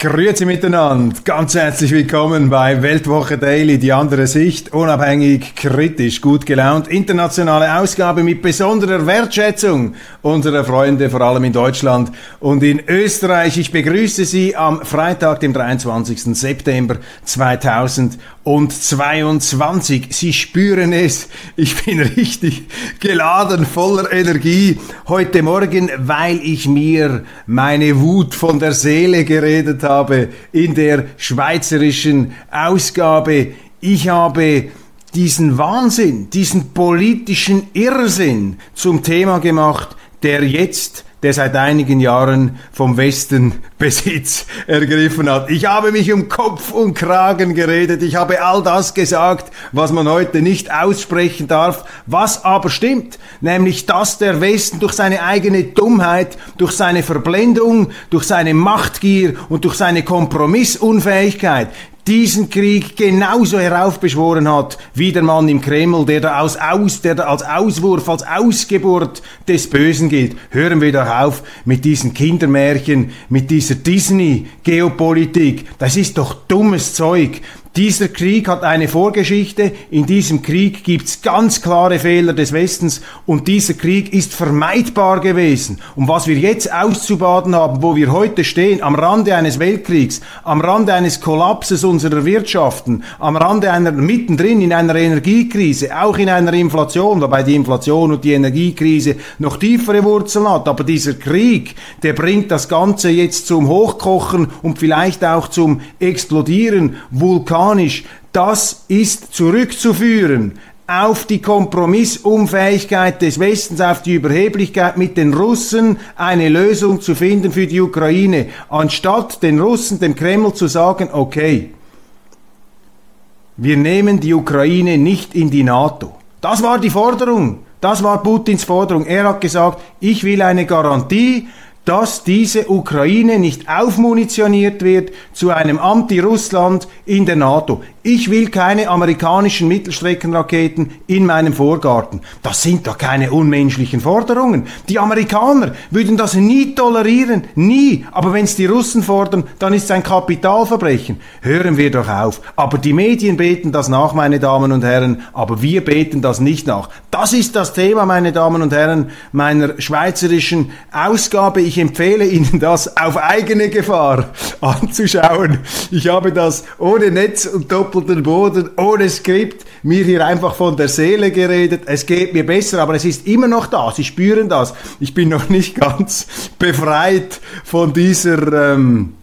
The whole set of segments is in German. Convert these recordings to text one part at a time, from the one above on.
Grüezi miteinander, ganz herzlich willkommen bei Weltwoche Daily, die andere Sicht, unabhängig, kritisch, gut gelaunt, internationale Ausgabe mit besonderer Wertschätzung unserer Freunde, vor allem in Deutschland und in Österreich. Ich begrüße Sie am Freitag, dem 23. September 2022. Sie spüren es, ich bin richtig geladen, voller Energie heute Morgen, weil ich mir meine Wut von der Seele geredet habe in der schweizerischen Ausgabe. Ich habe diesen Wahnsinn, diesen politischen Irrsinn zum Thema gemacht, der jetzt der seit einigen Jahren vom Westen Besitz ergriffen hat. Ich habe mich um Kopf und Kragen geredet. Ich habe all das gesagt, was man heute nicht aussprechen darf, was aber stimmt. Nämlich, dass der Westen durch seine eigene Dummheit, durch seine Verblendung, durch seine Machtgier und durch seine Kompromissunfähigkeit diesen Krieg genauso heraufbeschworen hat wie der Mann im Kreml, der da als, aus, der da als Auswurf, als Ausgeburt des Bösen gilt. Hören wir doch auf mit diesen Kindermärchen, mit dieser Disney-Geopolitik. Das ist doch dummes Zeug. Dieser Krieg hat eine Vorgeschichte, in diesem Krieg gibt's ganz klare Fehler des Westens. Und dieser Krieg ist vermeidbar gewesen. Und was wir jetzt auszubaden haben, wo wir heute stehen, am Rande eines Weltkriegs, am Rande eines Kollapses unserer Wirtschaften, am Rande einer, mittendrin in einer Energiekrise, auch in einer Inflation, wobei die Inflation und die Energiekrise noch tiefere Wurzeln hat, aber dieser Krieg, der bringt das Ganze jetzt zum Hochkochen und vielleicht auch zum Explodieren, Vulkan mechanisch, das ist zurückzuführen auf die Kompromissunfähigkeit des Westens, auf die Überheblichkeit mit den Russen eine Lösung zu finden für die Ukraine, anstatt den Russen, dem Kreml zu sagen, okay, wir nehmen die Ukraine nicht in die NATO. Das war die Forderung. Das war Putins Forderung. Er hat gesagt, ich will eine Garantie, dass diese Ukraine nicht aufmunitioniert wird zu einem Anti-Russland in der NATO. Ich will keine amerikanischen Mittelstreckenraketen in meinem Vorgarten. Das sind doch keine unmenschlichen Forderungen. Die Amerikaner würden das nie tolerieren, nie. Aber wenn es die Russen fordern, dann ist es ein Kapitalverbrechen. Hören wir doch auf. Aber die Medien beten das nach, meine Damen und Herren, aber wir beten das nicht nach. Das ist das Thema, meine Damen und Herren, meiner schweizerischen Ausgabe. Ich empfehle Ihnen das auf eigene Gefahr anzuschauen. Ich habe das ohne Netz und Doppel doppelten Boden, ohne Skript, mir hier einfach von der Seele geredet. Es geht mir besser, aber es ist immer noch da. Sie spüren das. Ich bin noch nicht ganz befreit von dieser... Ähm,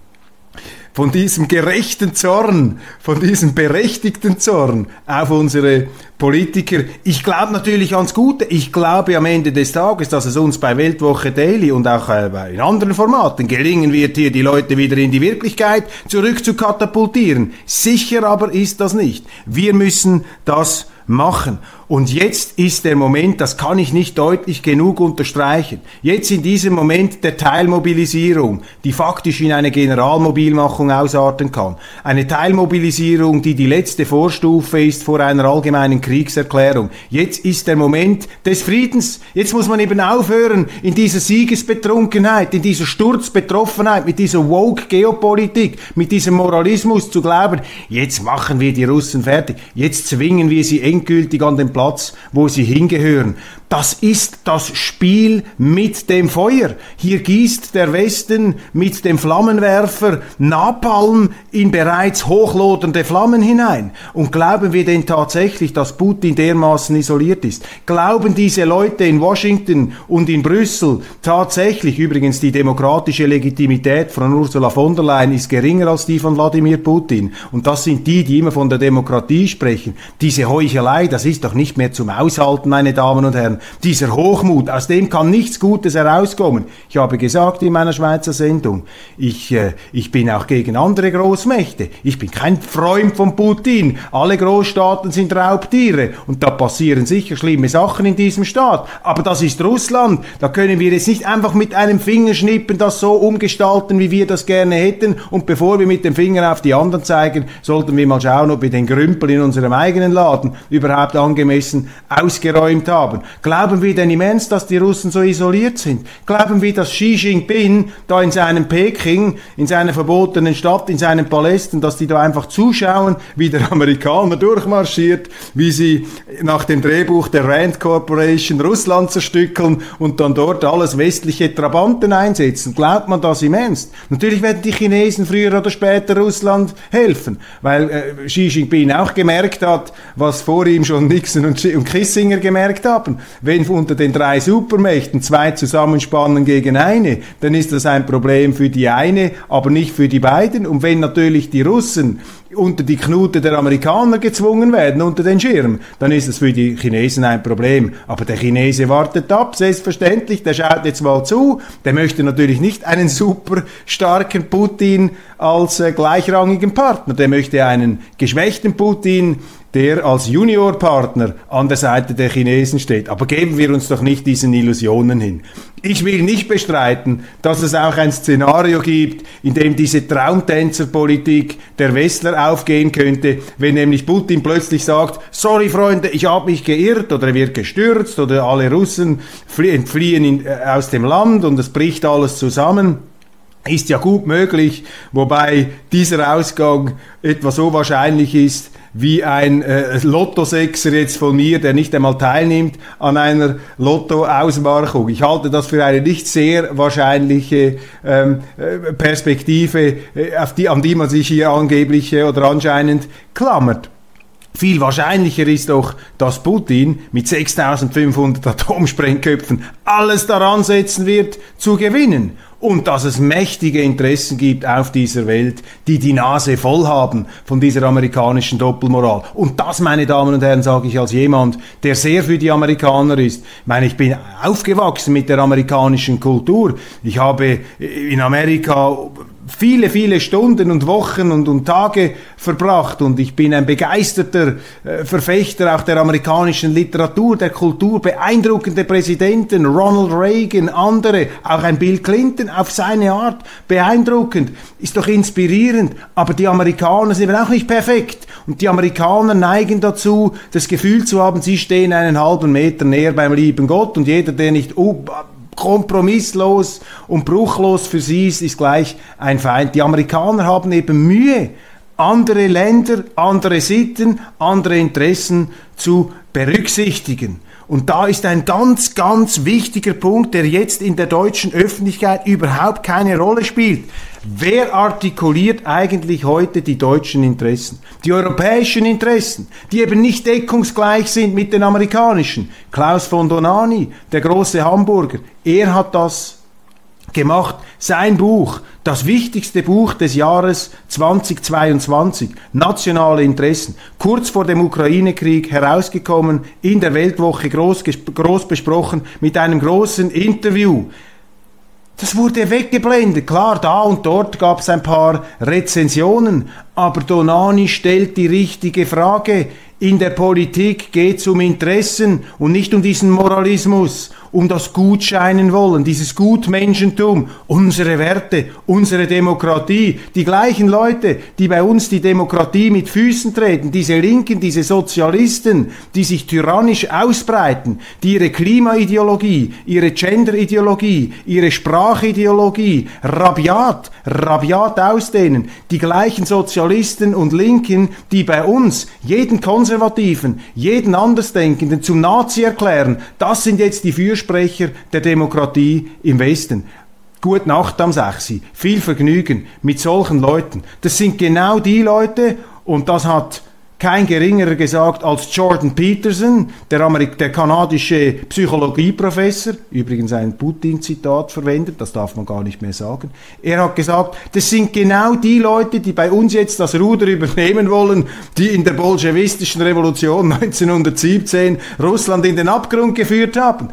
von diesem gerechten Zorn, von diesem berechtigten Zorn auf unsere Politiker. Ich glaube natürlich ans Gute. Ich glaube am Ende des Tages, dass es uns bei Weltwoche Daily und auch äh, in anderen Formaten gelingen wird, hier die Leute wieder in die Wirklichkeit zurück zu katapultieren. Sicher aber ist das nicht. Wir müssen das machen. Und jetzt ist der Moment, das kann ich nicht deutlich genug unterstreichen, jetzt in diesem Moment der Teilmobilisierung, die faktisch in eine Generalmobilmachung ausarten kann. Eine Teilmobilisierung, die die letzte Vorstufe ist vor einer allgemeinen Kriegserklärung. Jetzt ist der Moment des Friedens. Jetzt muss man eben aufhören, in dieser Siegesbetrunkenheit, in dieser Sturzbetroffenheit, mit dieser Woke-Geopolitik, mit diesem Moralismus zu glauben, jetzt machen wir die Russen fertig, jetzt zwingen wir sie endgültig an den Platz, wo sie hingehören. Das ist das Spiel mit dem Feuer. Hier gießt der Westen mit dem Flammenwerfer Napalm in bereits hochlodernde Flammen hinein. Und glauben wir denn tatsächlich, dass Putin dermaßen isoliert ist? Glauben diese Leute in Washington und in Brüssel tatsächlich, übrigens die demokratische Legitimität von Ursula von der Leyen ist geringer als die von Wladimir Putin. Und das sind die, die immer von der Demokratie sprechen. Diese Heuchelei, das ist doch nicht mehr zum Aushalten, meine Damen und Herren dieser Hochmut, aus dem kann nichts Gutes herauskommen. Ich habe gesagt in meiner Schweizer Sendung, ich, äh, ich bin auch gegen andere Großmächte. Ich bin kein Freund von Putin. Alle Großstaaten sind Raubtiere und da passieren sicher schlimme Sachen in diesem Staat. Aber das ist Russland. Da können wir jetzt nicht einfach mit einem Fingerschnippen das so umgestalten, wie wir das gerne hätten. Und bevor wir mit dem Finger auf die anderen zeigen, sollten wir mal schauen, ob wir den Grümpel in unserem eigenen Laden überhaupt angemessen ausgeräumt haben. Glauben wir denn im Ernst, dass die Russen so isoliert sind? Glauben wir, dass Xi Jinping da in seinem Peking, in seiner verbotenen Stadt, in seinen Palästen, dass die da einfach zuschauen, wie der Amerikaner durchmarschiert, wie sie nach dem Drehbuch der Rand Corporation Russland zerstückeln und dann dort alles westliche Trabanten einsetzen? Glaubt man das im Ernst? Natürlich werden die Chinesen früher oder später Russland helfen, weil äh, Xi Jinping auch gemerkt hat, was vor ihm schon Nixon und, und Kissinger gemerkt haben wenn unter den drei Supermächten zwei zusammenspannen gegen eine, dann ist das ein Problem für die eine, aber nicht für die beiden. Und wenn natürlich die Russen unter die Knute der Amerikaner gezwungen werden, unter den Schirm, dann ist das für die Chinesen ein Problem. Aber der Chinese wartet ab, selbstverständlich, der schaut jetzt mal zu, der möchte natürlich nicht einen super starken Putin als äh, gleichrangigen Partner, der möchte einen geschwächten Putin, der als Juniorpartner an der Seite der Chinesen steht. Aber geben wir uns doch nicht diesen Illusionen hin. Ich will nicht bestreiten, dass es auch ein Szenario gibt, in dem diese Traumtänzerpolitik der Westler aufgehen könnte, wenn nämlich Putin plötzlich sagt, sorry Freunde, ich habe mich geirrt oder er wird gestürzt oder alle Russen entfliehen in, äh, aus dem Land und es bricht alles zusammen. Ist ja gut möglich, wobei dieser Ausgang etwa so wahrscheinlich ist, wie ein äh, Lottosechser jetzt von mir, der nicht einmal teilnimmt an einer Lotto-Ausmarchung. Ich halte das für eine nicht sehr wahrscheinliche ähm, äh, Perspektive, äh, auf die, an die man sich hier angeblich äh, oder anscheinend klammert. Viel wahrscheinlicher ist doch, dass Putin mit 6500 Atomsprengköpfen alles daran setzen wird, zu gewinnen und dass es mächtige Interessen gibt auf dieser Welt, die die Nase voll haben von dieser amerikanischen Doppelmoral. Und das, meine Damen und Herren, sage ich als jemand, der sehr für die Amerikaner ist. Ich meine, ich bin aufgewachsen mit der amerikanischen Kultur. Ich habe in Amerika viele, viele Stunden und Wochen und, und Tage verbracht. Und ich bin ein begeisterter äh, Verfechter auch der amerikanischen Literatur, der Kultur, beeindruckende Präsidenten, Ronald Reagan, andere, auch ein Bill Clinton auf seine Art, beeindruckend, ist doch inspirierend, aber die Amerikaner sind auch nicht perfekt. Und die Amerikaner neigen dazu, das Gefühl zu haben, sie stehen einen halben Meter näher beim lieben Gott. Und jeder, der nicht kompromisslos und bruchlos für sie ist, ist gleich ein Feind. Die Amerikaner haben eben Mühe, andere Länder, andere Sitten, andere Interessen zu berücksichtigen. Und da ist ein ganz, ganz wichtiger Punkt, der jetzt in der deutschen Öffentlichkeit überhaupt keine Rolle spielt. Wer artikuliert eigentlich heute die deutschen Interessen? Die europäischen Interessen, die eben nicht deckungsgleich sind mit den amerikanischen. Klaus von Donani, der große Hamburger, er hat das gemacht. Sein Buch, das wichtigste Buch des Jahres 2022, Nationale Interessen, kurz vor dem Ukraine-Krieg herausgekommen, in der Weltwoche groß, groß besprochen, mit einem großen Interview. Das wurde weggeblendet. Klar, da und dort gab es ein paar Rezensionen, aber Donani stellt die richtige Frage. In der Politik geht es um Interessen und nicht um diesen Moralismus um das Gutscheinen wollen, dieses Gutmenschentum, unsere Werte, unsere Demokratie. Die gleichen Leute, die bei uns die Demokratie mit Füßen treten, diese Linken, diese Sozialisten, die sich tyrannisch ausbreiten, die ihre Klimaideologie, ihre Genderideologie, ihre Sprachideologie rabiat, rabiat ausdehnen. Die gleichen Sozialisten und Linken, die bei uns jeden Konservativen, jeden Andersdenkenden zum Nazi erklären, das sind jetzt die Fürsprecher der Demokratie im Westen. Gute Nacht am 6. Viel Vergnügen mit solchen Leuten. Das sind genau die Leute, und das hat kein geringerer gesagt als Jordan Peterson, der, Amerik der kanadische Psychologieprofessor, übrigens ein Putin-Zitat verwendet, das darf man gar nicht mehr sagen. Er hat gesagt, das sind genau die Leute, die bei uns jetzt das Ruder übernehmen wollen, die in der bolschewistischen Revolution 1917 Russland in den Abgrund geführt haben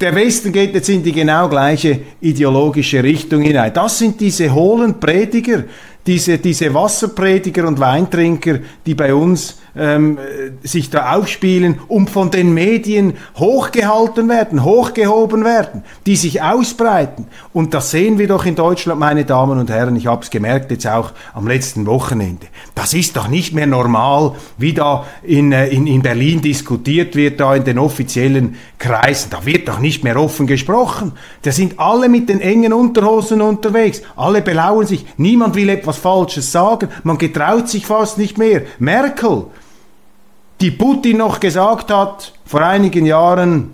der Westen geht jetzt in die genau gleiche ideologische Richtung hinein. Das sind diese hohlen Prediger, diese, diese Wasserprediger und Weintrinker, die bei uns ähm, sich da aufspielen und von den Medien hochgehalten werden, hochgehoben werden, die sich ausbreiten. Und das sehen wir doch in Deutschland, meine Damen und Herren. Ich habe es gemerkt jetzt auch am letzten Wochenende. Das ist doch nicht mehr normal, wie da in, äh, in, in Berlin diskutiert wird, da in den offiziellen Kreisen. Da wird doch nicht mehr offen gesprochen. Da sind alle mit den engen Unterhosen unterwegs. Alle belauern sich. Niemand will etwas Falsches sagen. Man getraut sich fast nicht mehr. Merkel, die Putin noch gesagt hat vor einigen Jahren,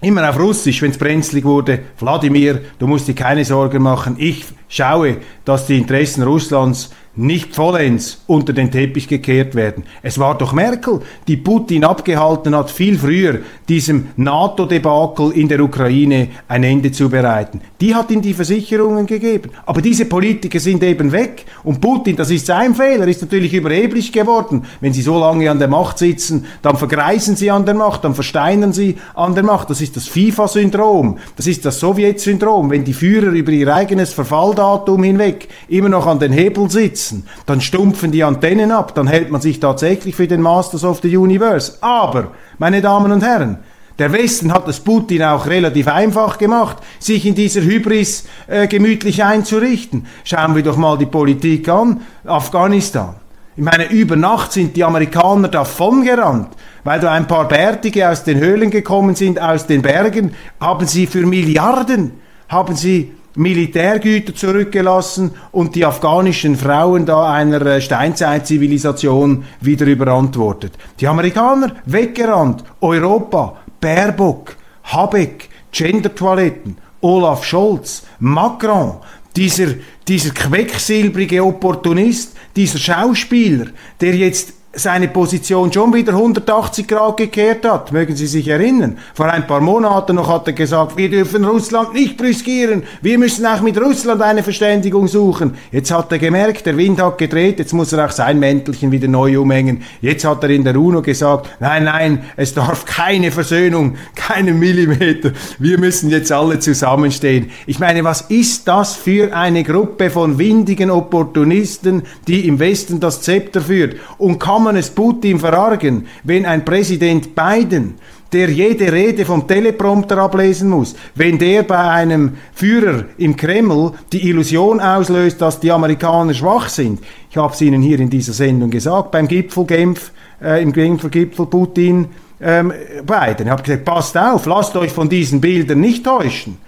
immer auf Russisch, wenn es brenzlig wurde, Wladimir, du musst dir keine Sorgen machen, ich schaue, dass die Interessen Russlands nicht vollends unter den Teppich gekehrt werden. Es war doch Merkel, die Putin abgehalten hat, viel früher diesem NATO-Debakel in der Ukraine ein Ende zu bereiten. Die hat ihm die Versicherungen gegeben. Aber diese Politiker sind eben weg. Und Putin, das ist sein Fehler, ist natürlich überheblich geworden. Wenn sie so lange an der Macht sitzen, dann vergreisen sie an der Macht, dann versteinern sie an der Macht. Das ist das FIFA-Syndrom. Das ist das Sowjet-Syndrom. Wenn die Führer über ihr eigenes Verfalldatum hinweg immer noch an den Hebel sitzen, dann stumpfen die Antennen ab, dann hält man sich tatsächlich für den Masters of the Universe. Aber, meine Damen und Herren, der Westen hat es Putin auch relativ einfach gemacht, sich in dieser Hybris äh, gemütlich einzurichten. Schauen wir doch mal die Politik an. Afghanistan. Ich meine, über Nacht sind die Amerikaner davongerannt, weil da ein paar Bärtige aus den Höhlen gekommen sind, aus den Bergen, haben sie für Milliarden, haben sie Militärgüter zurückgelassen und die afghanischen Frauen da einer äh, Steinzeitzivilisation wieder überantwortet. Die Amerikaner weggerannt, Europa, Baerbock, Habeck, Gendertoiletten, Olaf Scholz, Macron, dieser, dieser quecksilbrige Opportunist, dieser Schauspieler, der jetzt seine Position schon wieder 180 Grad gekehrt hat. Mögen Sie sich erinnern? Vor ein paar Monaten noch hat er gesagt, wir dürfen Russland nicht brüskieren. Wir müssen auch mit Russland eine Verständigung suchen. Jetzt hat er gemerkt, der Wind hat gedreht. Jetzt muss er auch sein Mäntelchen wieder neu umhängen. Jetzt hat er in der UNO gesagt, nein, nein, es darf keine Versöhnung, keinen Millimeter. Wir müssen jetzt alle zusammenstehen. Ich meine, was ist das für eine Gruppe von windigen Opportunisten, die im Westen das Zepter führt und kann kann man es Putin verargen, wenn ein Präsident Biden der jede Rede vom Teleprompter ablesen muss, wenn der bei einem Führer im Kreml die Illusion auslöst, dass die Amerikaner schwach sind. Ich habe es Ihnen hier in dieser Sendung gesagt, beim Gipfel Genf, äh, im Gipfel Putin, ähm, Biden. Ich habe gesagt, passt auf, lasst euch von diesen Bildern nicht täuschen.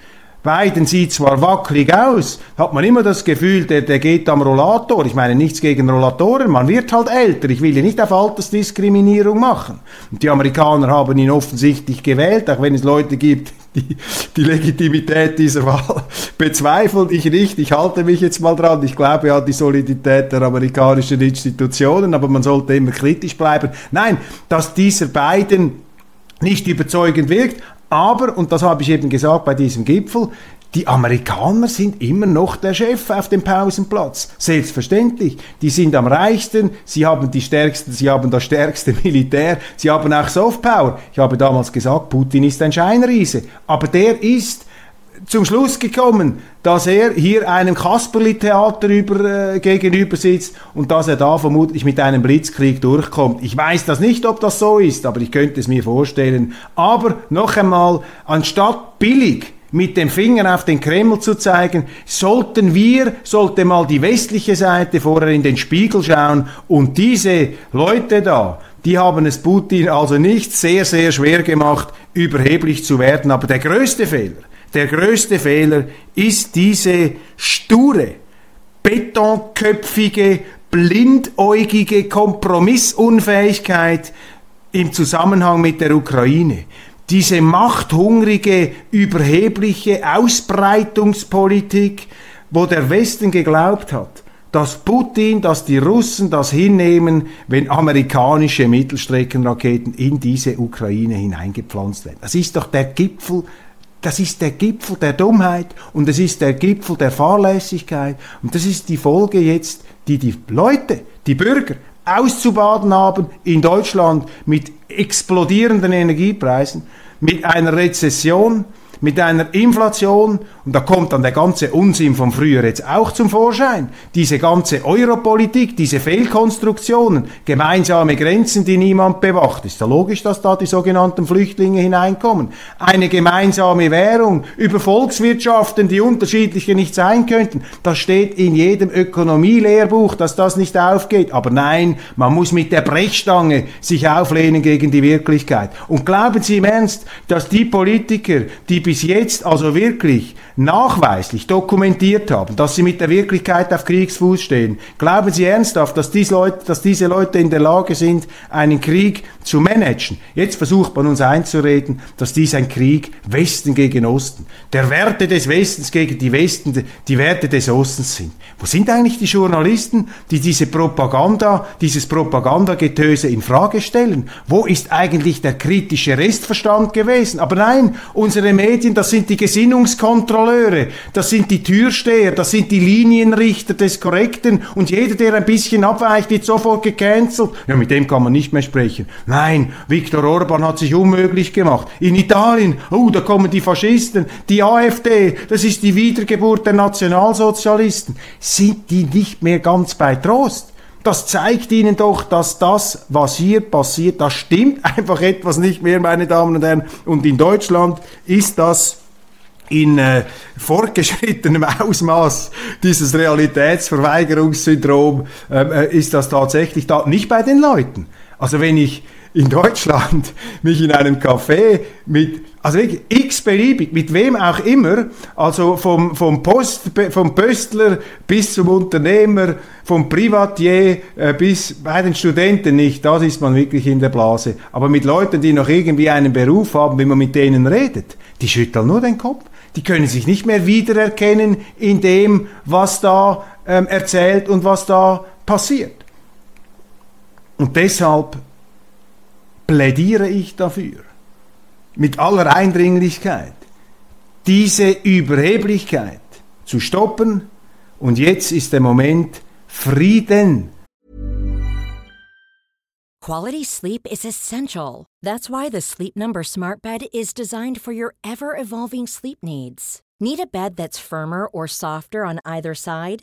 Biden sieht zwar wackelig aus, hat man immer das Gefühl, der, der geht am Rollator. Ich meine nichts gegen Rollatoren, man wird halt älter. Ich will ja nicht auf Altersdiskriminierung machen. Und die Amerikaner haben ihn offensichtlich gewählt, auch wenn es Leute gibt, die die Legitimität dieser Wahl bezweifeln. Ich nicht, ich halte mich jetzt mal dran. Ich glaube an die Solidität der amerikanischen Institutionen, aber man sollte immer kritisch bleiben. Nein, dass dieser Biden nicht überzeugend wirkt, aber, und das habe ich eben gesagt bei diesem Gipfel, die Amerikaner sind immer noch der Chef auf dem Pausenplatz. Selbstverständlich. Die sind am reichsten, sie haben die stärksten, sie haben das stärkste Militär, sie haben auch Softpower. Ich habe damals gesagt, Putin ist ein Scheinriese. Aber der ist zum Schluss gekommen, dass er hier einem Kasperli-Theater äh, gegenüber sitzt und dass er da vermutlich mit einem Blitzkrieg durchkommt. Ich weiß das nicht, ob das so ist, aber ich könnte es mir vorstellen. Aber noch einmal, anstatt billig mit dem Finger auf den Kreml zu zeigen, sollten wir, sollte mal die westliche Seite vorher in den Spiegel schauen und diese Leute da, die haben es Putin also nicht sehr, sehr schwer gemacht, überheblich zu werden. Aber der größte Fehler, der größte Fehler ist diese sture, betonköpfige, blindäugige Kompromissunfähigkeit im Zusammenhang mit der Ukraine diese machthungrige, überhebliche Ausbreitungspolitik, wo der Westen geglaubt hat, dass Putin, dass die Russen das hinnehmen, wenn amerikanische Mittelstreckenraketen in diese Ukraine hineingepflanzt werden. Das ist doch der Gipfel das ist der Gipfel der Dummheit und es ist der Gipfel der Fahrlässigkeit. Und das ist die Folge jetzt, die die Leute, die Bürger auszubaden haben in Deutschland mit explodierenden Energiepreisen, mit einer Rezession, mit einer Inflation, und da kommt dann der ganze Unsinn von früher jetzt auch zum Vorschein, diese ganze Europolitik, diese Fehlkonstruktionen, gemeinsame Grenzen, die niemand bewacht. Ist ja logisch, dass da die sogenannten Flüchtlinge hineinkommen. Eine gemeinsame Währung über Volkswirtschaften, die unterschiedliche nicht sein könnten. Das steht in jedem Ökonomielehrbuch, dass das nicht aufgeht. Aber nein, man muss mit der Brechstange sich auflehnen gegen die Wirklichkeit. Und glauben Sie im Ernst, dass die Politiker, die bis jetzt also wirklich nachweislich dokumentiert haben, dass sie mit der Wirklichkeit auf Kriegsfuß stehen, glauben Sie ernsthaft, dass diese, Leute, dass diese Leute in der Lage sind, einen Krieg zu managen? Jetzt versucht man uns einzureden, dass dies ein Krieg Westen gegen Osten, der Werte des Westens gegen die Westen, die Werte des Ostens sind. Wo sind eigentlich die Journalisten, die diese Propaganda, dieses Propagandagetöse in Frage stellen? Wo ist eigentlich der kritische Restverstand gewesen? Aber nein, unsere Medien, das sind die Gesinnungskontrolleure, das sind die Türsteher, das sind die Linienrichter des Korrekten und jeder, der ein bisschen abweicht, wird sofort gecancelt. Ja, mit dem kann man nicht mehr sprechen. Nein, Viktor Orban hat sich unmöglich gemacht. In Italien, oh, da kommen die Faschisten, die AfD, das ist die Wiedergeburt der Nationalsozialisten sind die nicht mehr ganz bei Trost. Das zeigt ihnen doch, dass das, was hier passiert, das stimmt einfach etwas nicht mehr, meine Damen und Herren. Und in Deutschland ist das in äh, fortgeschrittenem Ausmaß dieses Realitätsverweigerungssyndrom ähm, äh, ist das tatsächlich da nicht bei den Leuten. Also wenn ich in Deutschland mich in einem Café mit, also wirklich x-beliebig, mit wem auch immer, also vom, vom, Post, vom Pöstler bis zum Unternehmer, vom Privatier äh, bis bei den Studenten nicht, das ist man wirklich in der Blase. Aber mit Leuten, die noch irgendwie einen Beruf haben, wenn man mit denen redet, die schütteln nur den Kopf. Die können sich nicht mehr wiedererkennen in dem, was da ähm, erzählt und was da passiert. Und deshalb plädiere ich dafür, mit aller Eindringlichkeit, diese Überheblichkeit zu stoppen. Und jetzt ist der Moment Frieden. Quality sleep is essential. That's why the Sleep Number Smart Bed is designed for your ever evolving sleep needs. Need a bed that's firmer or softer on either side?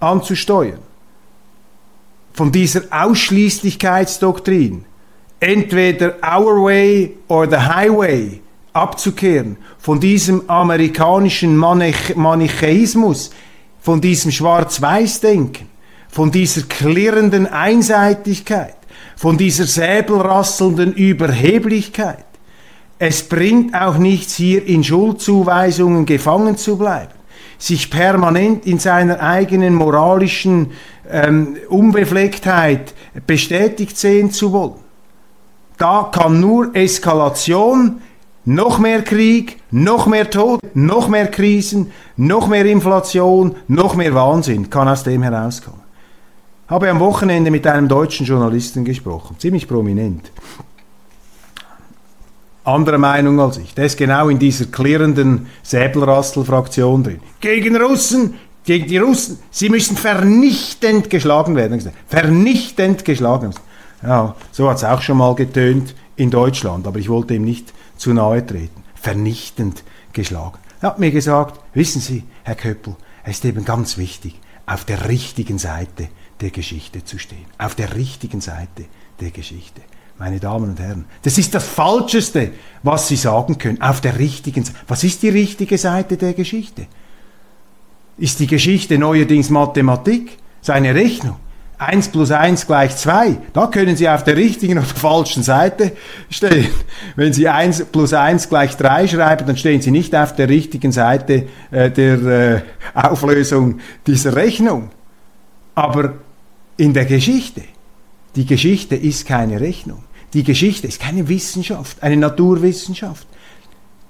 Anzusteuern. Von dieser Ausschließlichkeitsdoktrin. Entweder our way or the highway. abzukehren von diesem amerikanischen Manichäismus, von diesem Schwarz-Weiß-Denken, von dieser klirrenden Einseitigkeit, von dieser säbelrasselnden Überheblichkeit. Es bringt auch nichts, hier in Schuldzuweisungen gefangen zu bleiben, sich permanent in seiner eigenen moralischen ähm, Unbeflecktheit bestätigt sehen zu wollen. Da kann nur Eskalation, noch mehr Krieg, noch mehr Tod, noch mehr Krisen, noch mehr Inflation, noch mehr Wahnsinn kann aus dem herauskommen. Habe am Wochenende mit einem deutschen Journalisten gesprochen, ziemlich prominent. Andere Meinung als ich. Der ist genau in dieser klirrenden Säbelrassel-Fraktion drin. Gegen Russen, gegen die Russen, sie müssen vernichtend geschlagen werden. Vernichtend geschlagen. Ja, so hat es auch schon mal getönt in Deutschland, aber ich wollte ihm nicht zu nahe treten. Vernichtend geschlagen. Er hat mir gesagt, wissen Sie, Herr Köppel, es ist eben ganz wichtig, auf der richtigen Seite der Geschichte zu stehen. Auf der richtigen Seite der Geschichte. Meine Damen und Herren, das ist das Falscheste, was Sie sagen können. Auf der richtigen Seite. Was ist die richtige Seite der Geschichte? Ist die Geschichte neuerdings Mathematik? Seine Rechnung? 1 plus 1 gleich 2. Da können Sie auf der richtigen oder falschen Seite stehen. Wenn Sie 1 plus 1 gleich 3 schreiben, dann stehen Sie nicht auf der richtigen Seite äh, der äh, Auflösung dieser Rechnung. Aber in der Geschichte. Die Geschichte ist keine Rechnung. Die Geschichte ist keine Wissenschaft, eine Naturwissenschaft.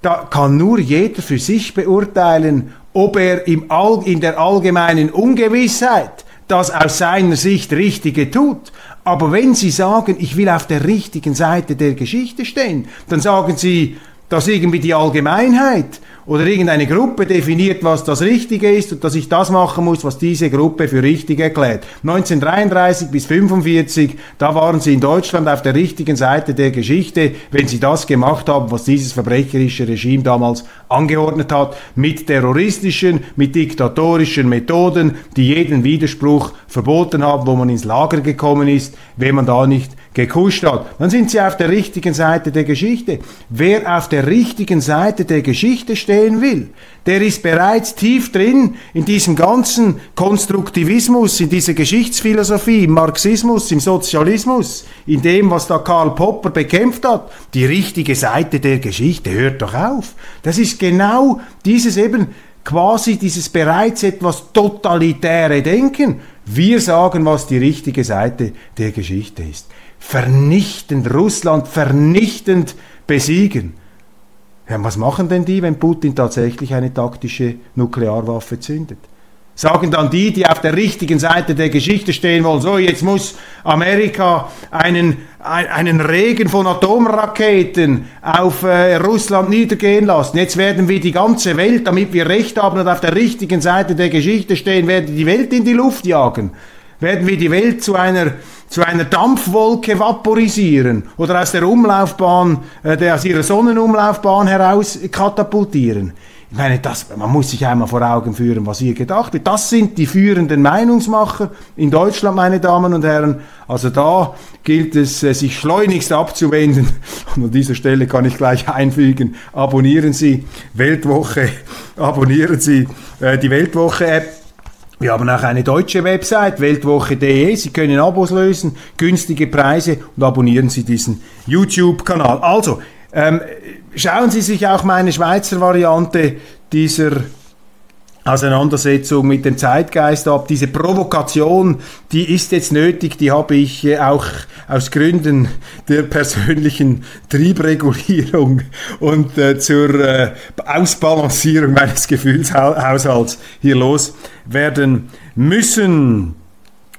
Da kann nur jeder für sich beurteilen, ob er im All, in der allgemeinen Ungewissheit das aus seiner Sicht Richtige tut. Aber wenn Sie sagen, ich will auf der richtigen Seite der Geschichte stehen, dann sagen Sie, dass irgendwie die Allgemeinheit oder irgendeine Gruppe definiert, was das Richtige ist und dass ich das machen muss, was diese Gruppe für richtig erklärt. 1933 bis 1945, da waren sie in Deutschland auf der richtigen Seite der Geschichte, wenn sie das gemacht haben, was dieses verbrecherische Regime damals angeordnet hat, mit terroristischen, mit diktatorischen Methoden, die jeden Widerspruch verboten haben, wo man ins Lager gekommen ist, wenn man da nicht gekuscht hat. Dann sind sie auf der richtigen Seite der Geschichte. Wer auf der richtigen Seite der Geschichte stehen will, der ist bereits tief drin in diesem ganzen Konstruktivismus, in dieser Geschichtsphilosophie, im Marxismus, im Sozialismus, in dem, was da Karl Popper bekämpft hat. Die richtige Seite der Geschichte hört doch auf. Das ist genau dieses eben quasi dieses bereits etwas totalitäre Denken. Wir sagen, was die richtige Seite der Geschichte ist vernichtend, Russland vernichtend besiegen. Ja, was machen denn die, wenn Putin tatsächlich eine taktische Nuklearwaffe zündet? Sagen dann die, die auf der richtigen Seite der Geschichte stehen wollen, so jetzt muss Amerika einen, einen Regen von Atomraketen auf äh, Russland niedergehen lassen. Jetzt werden wir die ganze Welt, damit wir Recht haben und auf der richtigen Seite der Geschichte stehen, werden die Welt in die Luft jagen. Werden wir die Welt zu einer zu einer Dampfwolke vaporisieren oder aus der Umlaufbahn, äh, aus ihrer Sonnenumlaufbahn heraus katapultieren. Ich meine, das, man muss sich einmal vor Augen führen, was hier gedacht wird. Das sind die führenden Meinungsmacher in Deutschland, meine Damen und Herren. Also da gilt es, äh, sich schleunigst abzuwenden. Und an dieser Stelle kann ich gleich einfügen, abonnieren Sie Weltwoche, abonnieren Sie äh, die Weltwoche-App wir haben auch eine deutsche Website, weltwoche.de. Sie können Abos lösen, günstige Preise und abonnieren Sie diesen YouTube-Kanal. Also, ähm, schauen Sie sich auch meine Schweizer Variante dieser Auseinandersetzung mit dem Zeitgeist ab. Diese Provokation, die ist jetzt nötig, die habe ich äh, auch aus Gründen der persönlichen Triebregulierung und äh, zur äh, Ausbalancierung meines Gefühlshaushalts hier loswerden müssen.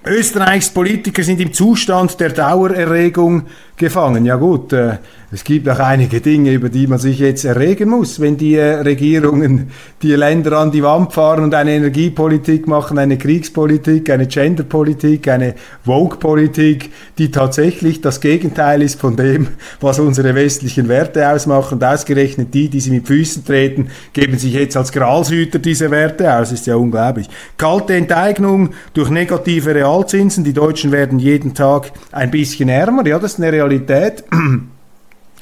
Österreichs Politiker sind im Zustand der Dauererregung gefangen. Ja gut, äh, es gibt auch einige Dinge, über die man sich jetzt erregen muss, wenn die äh, Regierungen die Länder an die Wand fahren und eine Energiepolitik machen, eine Kriegspolitik, eine Genderpolitik, eine Vogue-Politik, die tatsächlich das Gegenteil ist von dem, was unsere westlichen Werte ausmachen. Und ausgerechnet die, die sie mit Füßen treten, geben sich jetzt als Gralshüter diese Werte aus. Ist ja unglaublich. Kalte Enteignung durch negative Realzinsen. Die Deutschen werden jeden Tag ein bisschen ärmer. Ja, das ist eine Realität.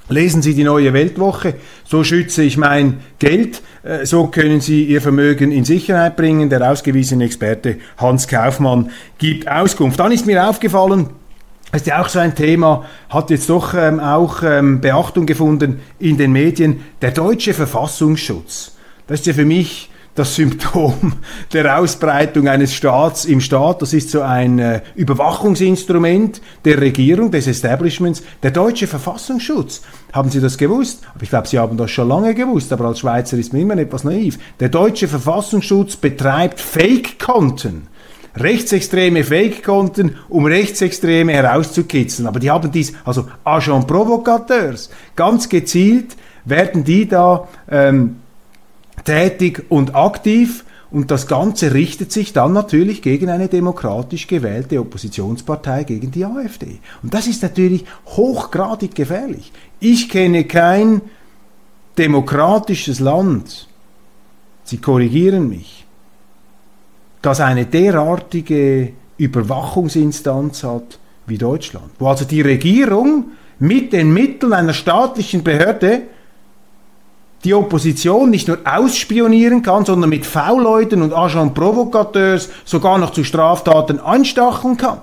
Lesen Sie die neue Weltwoche, so schütze ich mein Geld, äh, so können Sie Ihr Vermögen in Sicherheit bringen. Der ausgewiesene Experte Hans Kaufmann gibt Auskunft. Dann ist mir aufgefallen, das ist ja auch so ein Thema, hat jetzt doch ähm, auch ähm, Beachtung gefunden in den Medien, der deutsche Verfassungsschutz. Das ist ja für mich das Symptom der Ausbreitung eines Staats im Staat. Das ist so ein äh, Überwachungsinstrument der Regierung, des Establishments. Der deutsche Verfassungsschutz. Haben Sie das gewusst? Aber ich glaube, Sie haben das schon lange gewusst, aber als Schweizer ist man immer etwas naiv. Der deutsche Verfassungsschutz betreibt Fake-Konten rechtsextreme Fake-Konten, um Rechtsextreme herauszukitzeln. Aber die haben dies, also Agent Provocateurs, ganz gezielt werden die da ähm, tätig und aktiv und das Ganze richtet sich dann natürlich gegen eine demokratisch gewählte Oppositionspartei, gegen die AfD. Und das ist natürlich hochgradig gefährlich. Ich kenne kein demokratisches Land, Sie korrigieren mich, das eine derartige Überwachungsinstanz hat wie Deutschland, wo also die Regierung mit den Mitteln einer staatlichen Behörde die Opposition nicht nur ausspionieren kann, sondern mit V-Leuten und Agent Provocateurs sogar noch zu Straftaten anstacheln kann.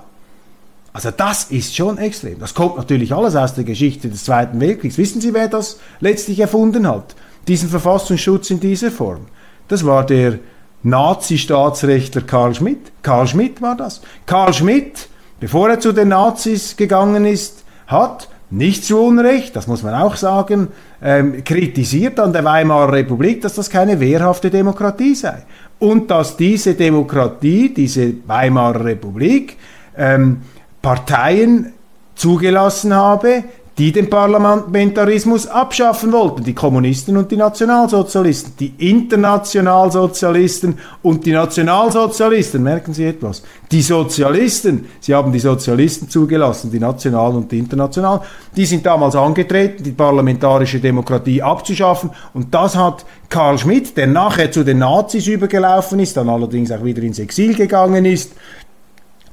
Also das ist schon extrem. Das kommt natürlich alles aus der Geschichte des Zweiten Weltkriegs. Wissen Sie, wer das letztlich erfunden hat? Diesen Verfassungsschutz in dieser Form. Das war der Nazi-Staatsrechtler Karl Schmidt. Karl Schmidt war das. Karl Schmidt, bevor er zu den Nazis gegangen ist, hat nicht zu Unrecht, das muss man auch sagen, ähm, kritisiert an der Weimarer Republik, dass das keine wehrhafte Demokratie sei. Und dass diese Demokratie, diese Weimarer Republik, ähm, Parteien zugelassen habe, die den Parlamentarismus abschaffen wollten, die Kommunisten und die Nationalsozialisten, die Internationalsozialisten und die Nationalsozialisten, merken Sie etwas, die Sozialisten, Sie haben die Sozialisten zugelassen, die Nationalen und die Internationalen, die sind damals angetreten, die parlamentarische Demokratie abzuschaffen. Und das hat Karl Schmidt, der nachher zu den Nazis übergelaufen ist, dann allerdings auch wieder ins Exil gegangen ist,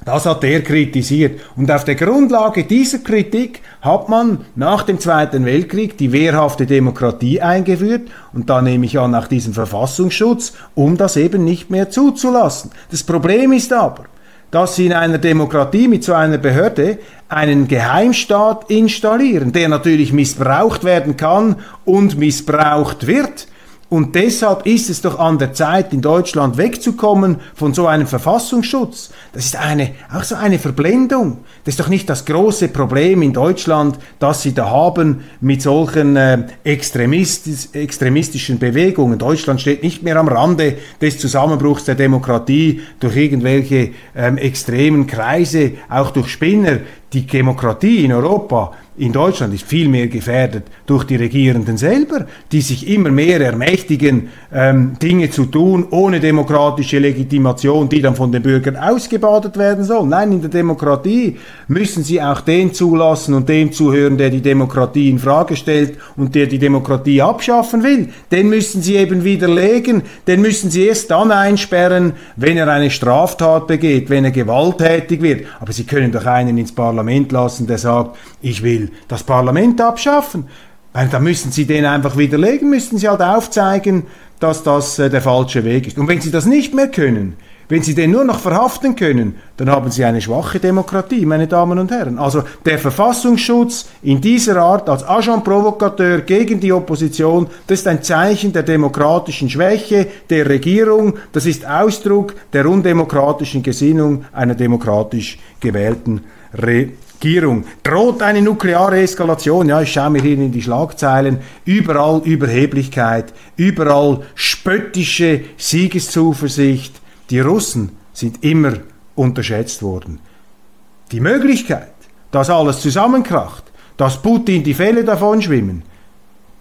das hat er kritisiert. Und auf der Grundlage dieser Kritik hat man nach dem Zweiten Weltkrieg die wehrhafte Demokratie eingeführt und da nehme ich an nach diesem Verfassungsschutz, um das eben nicht mehr zuzulassen. Das Problem ist aber, dass sie in einer Demokratie mit so einer Behörde einen Geheimstaat installieren, der natürlich missbraucht werden kann und missbraucht wird. Und deshalb ist es doch an der Zeit, in Deutschland wegzukommen von so einem Verfassungsschutz. Das ist eine, auch so eine Verblendung. Das ist doch nicht das große Problem in Deutschland, das Sie da haben mit solchen äh, extremistisch, extremistischen Bewegungen. Deutschland steht nicht mehr am Rande des Zusammenbruchs der Demokratie durch irgendwelche ähm, extremen Kreise, auch durch Spinner. Die Demokratie in Europa in Deutschland ist viel mehr gefährdet durch die Regierenden selber, die sich immer mehr ermächtigen, ähm, Dinge zu tun ohne demokratische Legitimation, die dann von den Bürgern ausgebadet werden sollen. Nein, in der Demokratie müssen sie auch den zulassen und dem zuhören, der die Demokratie in Frage stellt und der die Demokratie abschaffen will. Den müssen sie eben widerlegen, den müssen sie erst dann einsperren, wenn er eine Straftat begeht, wenn er gewalttätig wird. Aber sie können doch einen ins Parlament lassen, der sagt, ich will das Parlament abschaffen. Weil da müssen Sie den einfach widerlegen, müssen Sie halt aufzeigen, dass das äh, der falsche Weg ist. Und wenn Sie das nicht mehr können, wenn Sie den nur noch verhaften können, dann haben Sie eine schwache Demokratie, meine Damen und Herren. Also der Verfassungsschutz in dieser Art als Agent Provocateur gegen die Opposition, das ist ein Zeichen der demokratischen Schwäche der Regierung, das ist Ausdruck der undemokratischen Gesinnung einer demokratisch gewählten Regierung. Regierung. Droht eine nukleare Eskalation? Ja, ich schaue mir hier in die Schlagzeilen. Überall Überheblichkeit, überall spöttische Siegeszuversicht. Die Russen sind immer unterschätzt worden. Die Möglichkeit, dass alles zusammenkracht, dass Putin die Fälle davon schwimmen,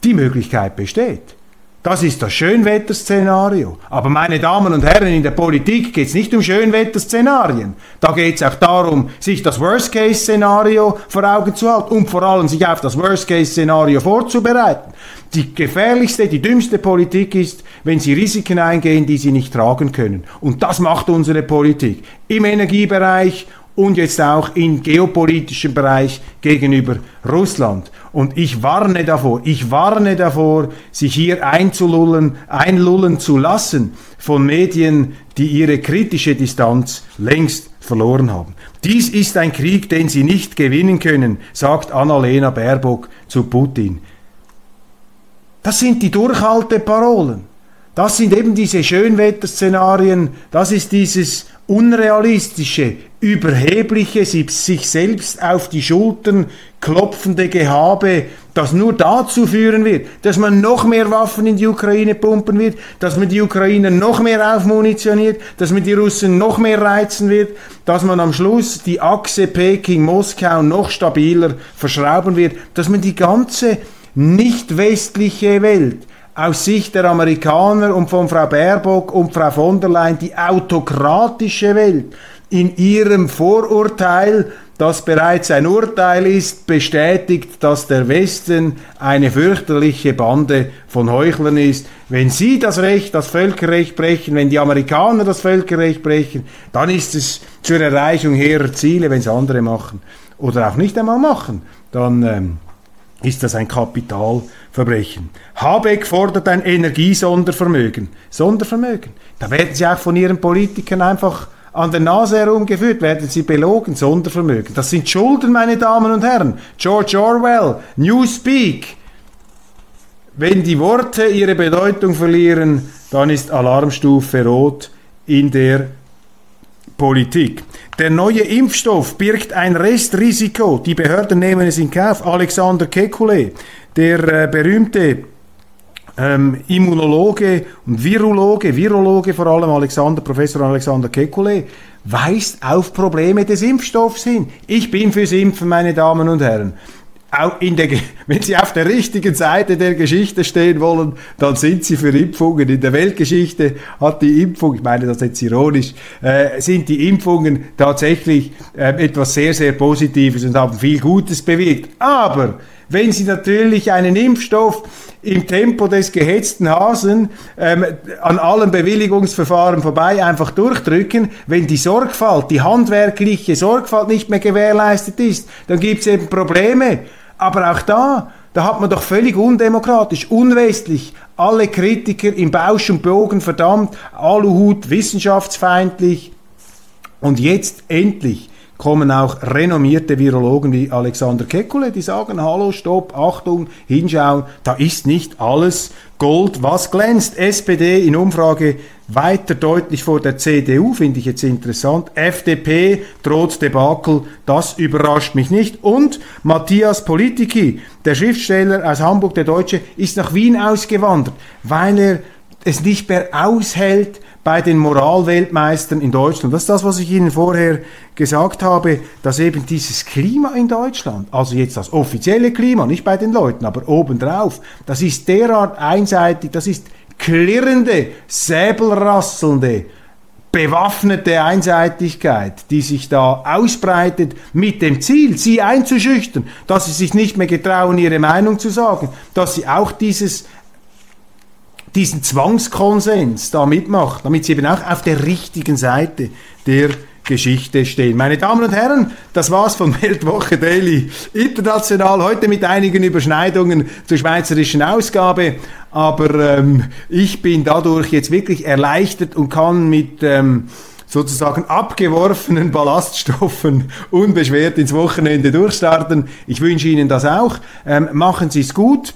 die Möglichkeit besteht. Das ist das Schönwetterszenario. Aber meine Damen und Herren, in der Politik geht es nicht um Schönwetterszenarien. Da geht es auch darum, sich das Worst-Case-Szenario vor Augen zu halten und vor allem sich auf das Worst-Case-Szenario vorzubereiten. Die gefährlichste, die dümmste Politik ist, wenn Sie Risiken eingehen, die Sie nicht tragen können. Und das macht unsere Politik im Energiebereich und jetzt auch im geopolitischen Bereich gegenüber Russland. Und ich warne davor, ich warne davor, sich hier einzulullen, einlullen zu lassen von Medien, die ihre kritische Distanz längst verloren haben. Dies ist ein Krieg, den sie nicht gewinnen können, sagt Annalena Baerbock zu Putin. Das sind die Durchhalteparolen. Das sind eben diese Schönwetterszenarien, das ist dieses unrealistische, überhebliche, sich selbst auf die Schultern klopfende Gehabe, das nur dazu führen wird, dass man noch mehr Waffen in die Ukraine pumpen wird, dass man die Ukrainer noch mehr aufmunitioniert, dass man die Russen noch mehr reizen wird, dass man am Schluss die Achse Peking-Moskau noch stabiler verschrauben wird, dass man die ganze nicht westliche Welt aus Sicht der Amerikaner und von Frau Baerbock und Frau von der Leyen die autokratische Welt in ihrem Vorurteil, das bereits ein Urteil ist, bestätigt, dass der Westen eine fürchterliche Bande von Heuchlern ist. Wenn sie das Recht, das Völkerrecht brechen, wenn die Amerikaner das Völkerrecht brechen, dann ist es zur Erreichung ihrer Ziele, wenn es andere machen oder auch nicht einmal machen, dann ähm, ist das ein Kapitalverbrechen. Habeck fordert ein Energiesondervermögen. Sondervermögen. Da werden sie auch von ihren Politikern einfach an der Nase herumgeführt, werden sie belogen, Sondervermögen. Das sind Schulden, meine Damen und Herren. George Orwell, Newspeak. Wenn die Worte ihre Bedeutung verlieren, dann ist Alarmstufe rot in der Politik. Der neue Impfstoff birgt ein Restrisiko. Die Behörden nehmen es in Kauf. Alexander Kekulé, der äh, berühmte ähm, Immunologe und Virologe, Virologe vor allem Alexander, Professor Alexander Kekulé, weist auf Probleme des Impfstoffs hin. Ich bin fürs Impfen, meine Damen und Herren in der, wenn Sie auf der richtigen Seite der Geschichte stehen wollen, dann sind Sie für Impfungen. In der Weltgeschichte hat die Impfung, ich meine das jetzt ironisch, äh, sind die Impfungen tatsächlich äh, etwas sehr, sehr Positives und haben viel Gutes bewirkt. Aber wenn Sie natürlich einen Impfstoff im Tempo des gehetzten Hasen ähm, an allen Bewilligungsverfahren vorbei einfach durchdrücken, wenn die Sorgfalt, die handwerkliche Sorgfalt nicht mehr gewährleistet ist, dann gibt es eben Probleme. Aber auch da, da hat man doch völlig undemokratisch, unwestlich alle Kritiker im Bausch und Bogen verdammt, Aluhut, wissenschaftsfeindlich. Und jetzt endlich kommen auch renommierte Virologen wie Alexander Kekulé, die sagen, hallo, stopp, Achtung, hinschauen, da ist nicht alles Gold, was glänzt. SPD in Umfrage weiter deutlich vor der CDU, finde ich jetzt interessant. FDP droht Debakel, das überrascht mich nicht. Und Matthias Politiki, der Schriftsteller aus Hamburg, der Deutsche, ist nach Wien ausgewandert, weil er es nicht mehr aushält, bei den Moralweltmeistern in Deutschland. Das ist das, was ich Ihnen vorher gesagt habe, dass eben dieses Klima in Deutschland, also jetzt das offizielle Klima, nicht bei den Leuten, aber obendrauf, das ist derart einseitig, das ist klirrende, säbelrasselnde, bewaffnete Einseitigkeit, die sich da ausbreitet mit dem Ziel, sie einzuschüchtern, dass sie sich nicht mehr getrauen, ihre Meinung zu sagen, dass sie auch dieses diesen Zwangskonsens da mitmacht, damit sie eben auch auf der richtigen Seite der Geschichte stehen. Meine Damen und Herren, das war's von Weltwoche Daily International. Heute mit einigen Überschneidungen zur schweizerischen Ausgabe. Aber ähm, ich bin dadurch jetzt wirklich erleichtert und kann mit ähm, sozusagen abgeworfenen Ballaststoffen unbeschwert ins Wochenende durchstarten. Ich wünsche Ihnen das auch. Ähm, machen Sie es gut.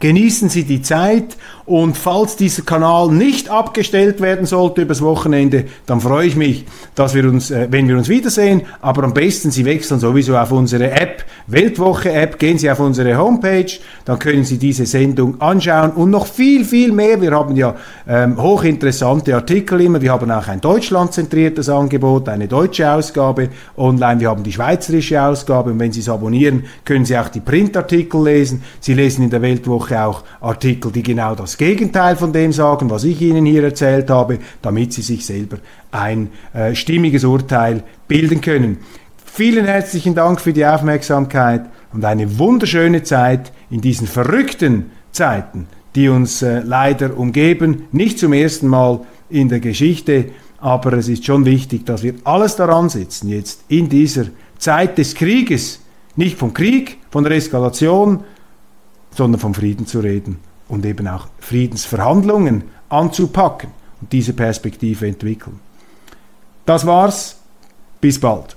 Genießen Sie die Zeit und falls dieser Kanal nicht abgestellt werden sollte übers Wochenende, dann freue ich mich, dass wir uns, äh, wenn wir uns wiedersehen. Aber am besten Sie wechseln sowieso auf unsere App, Weltwoche App, gehen Sie auf unsere Homepage, dann können Sie diese Sendung anschauen und noch viel, viel mehr. Wir haben ja ähm, hochinteressante Artikel immer. Wir haben auch ein deutschlandzentriertes Angebot, eine deutsche Ausgabe online. Wir haben die schweizerische Ausgabe und wenn Sie es abonnieren, können Sie auch die Printartikel lesen. Sie lesen in der Weltwoche auch Artikel, die genau das Gegenteil von dem sagen, was ich Ihnen hier erzählt habe, damit Sie sich selber ein äh, stimmiges Urteil bilden können. Vielen herzlichen Dank für die Aufmerksamkeit und eine wunderschöne Zeit in diesen verrückten Zeiten, die uns äh, leider umgeben. Nicht zum ersten Mal in der Geschichte, Aber es ist schon wichtig, dass wir alles daran setzen, jetzt in dieser Zeit des Krieges, nicht vom Krieg, von der Eskalation, sondern vom Frieden zu reden und eben auch Friedensverhandlungen anzupacken und diese Perspektive entwickeln. Das war's. Bis bald.